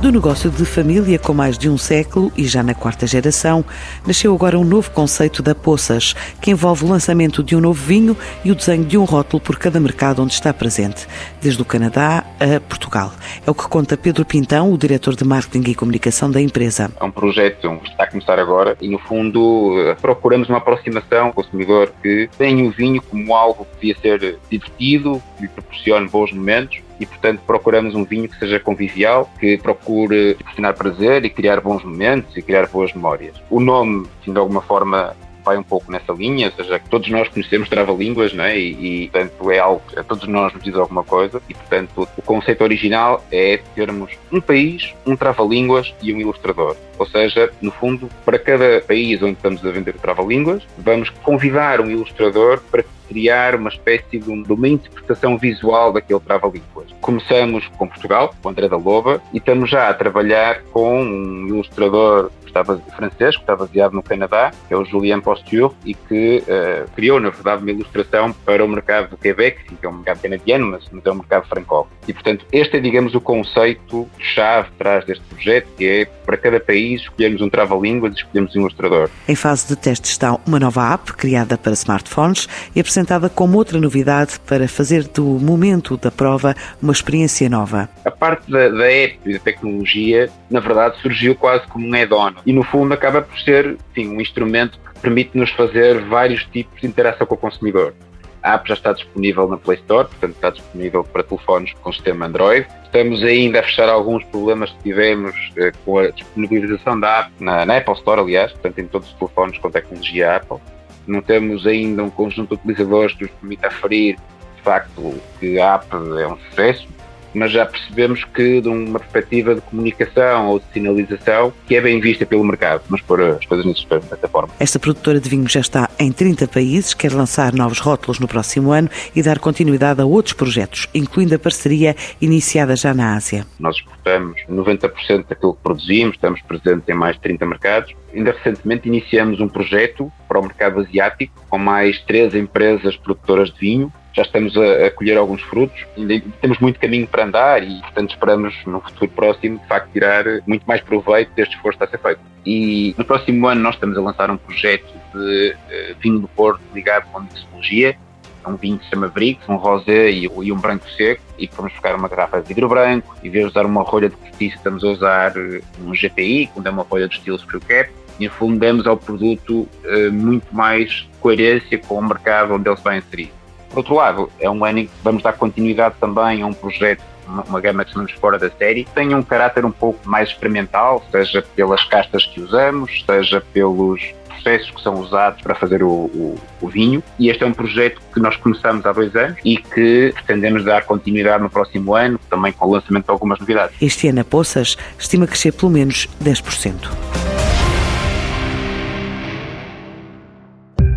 Do negócio de família com mais de um século e já na quarta geração, nasceu agora um novo conceito da Poças, que envolve o lançamento de um novo vinho e o desenho de um rótulo por cada mercado onde está presente, desde o Canadá a Portugal. É o que conta Pedro Pintão, o diretor de marketing e comunicação da empresa. É um projeto que está a começar agora e, no fundo, procuramos uma aproximação ao consumidor que tem o vinho como algo que devia ser divertido, que lhe proporcione bons momentos e, portanto, procuramos um vinho que seja convivial, que procure proporcionar prazer e criar bons momentos e criar boas memórias. O nome, de alguma forma, vai um pouco nessa linha, ou seja, todos nós conhecemos trava-línguas, não é? E, e, portanto, é algo que a todos nós nos diz alguma coisa e, portanto, o conceito original é termos um país, um trava-línguas e um ilustrador. Ou seja, no fundo, para cada país onde estamos a vender trava-línguas, vamos convidar um ilustrador para criar uma espécie de, uma interpretação visual daquele trava-línguas. Começamos com Portugal, com André da Loba, e estamos já a trabalhar com um ilustrador estava francês, que está baseado no Canadá, que é o Julien Posture, e que uh, criou, na verdade, uma ilustração para o mercado do Quebec, que é um mercado canadiano, mas não é um mercado francófono. E, portanto, este é, digamos, o conceito-chave atrás deste projeto, que é, para cada país, escolhemos um trava-línguas e escolhemos um ilustrador. Em fase de teste está uma nova app, criada para smartphones e apresentada como outra novidade para fazer do momento da prova uma experiência nova. A parte da, da app e da tecnologia, na verdade, surgiu quase como um add-on e no fundo acaba por ser enfim, um instrumento que permite-nos fazer vários tipos de interação com o consumidor. A app já está disponível na Play Store, portanto está disponível para telefones com sistema Android. Estamos ainda a fechar alguns problemas que tivemos eh, com a disponibilização da app na, na, Apple Store, aliás, portanto em todos os telefones com tecnologia Apple. Não temos ainda um conjunto de utilizadores que nos permita aferir de facto que a app é um sucesso, mas já percebemos que de uma perspectiva de comunicação ou de sinalização que é bem vista pelo mercado, mas pôr as coisas dessa forma. Esta produtora de vinho já está em 30 países, quer lançar novos rótulos no próximo ano e dar continuidade a outros projetos, incluindo a parceria iniciada já na Ásia. Nós exportamos 90% daquilo que produzimos, estamos presentes em mais de 30 mercados. Ainda recentemente iniciamos um projeto para o mercado asiático com mais três empresas produtoras de vinho já estamos a, a colher alguns frutos, ainda temos muito caminho para andar e, portanto, esperamos no futuro próximo, de facto, tirar muito mais proveito deste esforço que está a ser feito. E no próximo ano nós estamos a lançar um projeto de uh, vinho do Porto ligado com mixologia, é um vinho que se chama Brix, um rosé e, e, um branco seco, e vamos buscar uma garrafa de vidro branco, em vez de usar uma rolha de cortiça, estamos a usar eh, um GPI, quando é uma rolha de estilo Screw Cap, e no fundo ao produto uh, muito mais coerência com o mercado onde ele se vai inserir. Por outro lado, é um ano em que vamos dar continuidade também a um projeto uma gama que chamamos fora da série, tem um caráter um pouco mais experimental, seja pelas castas que usamos, seja pelos processos que são usados para fazer o, o, o, vinho. E este é um projeto que nós começamos há dois anos e que pretendemos dar continuidade no próximo ano, também com o lançamento de algumas novidades. Este ano a Poças estima crescer pelo menos 10%.